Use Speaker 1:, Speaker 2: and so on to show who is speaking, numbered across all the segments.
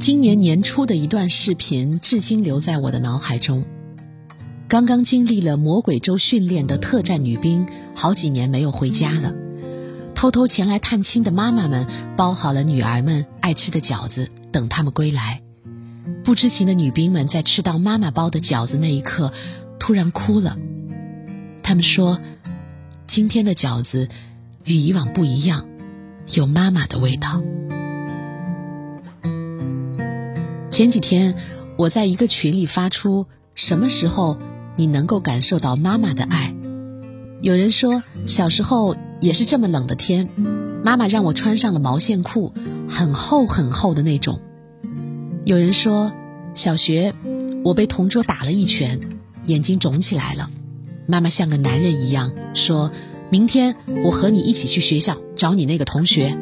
Speaker 1: 今年年初的一段视频，至今留在我的脑海中。刚刚经历了魔鬼周训练的特战女兵，好几年没有回家了。偷偷前来探亲的妈妈们，包好了女儿们爱吃的饺子，等他们归来。不知情的女兵们在吃到妈妈包的饺子那一刻，突然哭了。他们说：“今天的饺子与以往不一样，有妈妈的味道。”前几天，我在一个群里发出：“什么时候你能够感受到妈妈的爱？”有人说，小时候也是这么冷的天，妈妈让我穿上了毛线裤，很厚很厚的那种。有人说，小学我被同桌打了一拳，眼睛肿起来了，妈妈像个男人一样说：“明天我和你一起去学校找你那个同学。”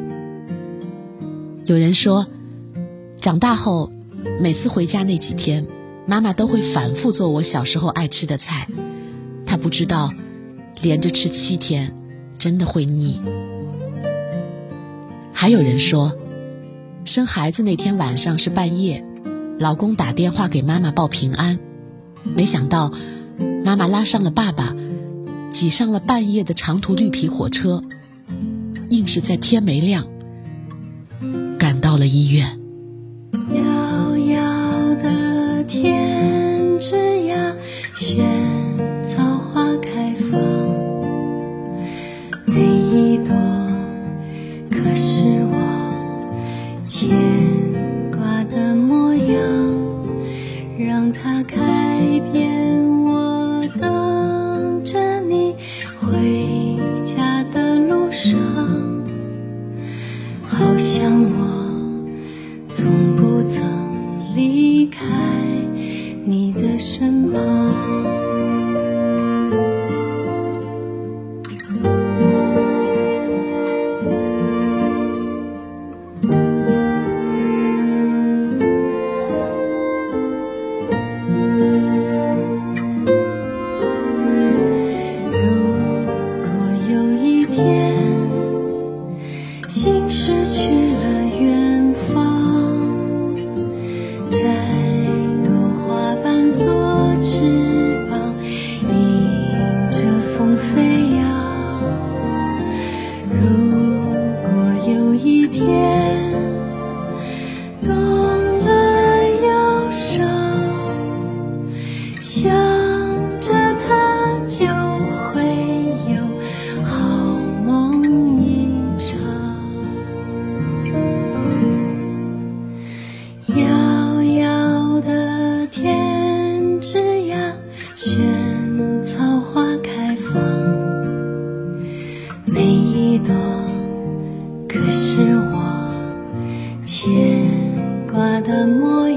Speaker 1: 有人说，长大后。每次回家那几天，妈妈都会反复做我小时候爱吃的菜。她不知道，连着吃七天，真的会腻。还有人说，生孩子那天晚上是半夜，老公打电话给妈妈报平安，没想到妈妈拉上了爸爸，挤上了半夜的长途绿皮火车，硬是在天没亮赶到了医院。
Speaker 2: 萱草花开放每一朵可是我牵挂的模样让它开遍我等着你回家的路上好像我从不曾离开。你的身旁，如果有一天心失去。是我牵挂的模样。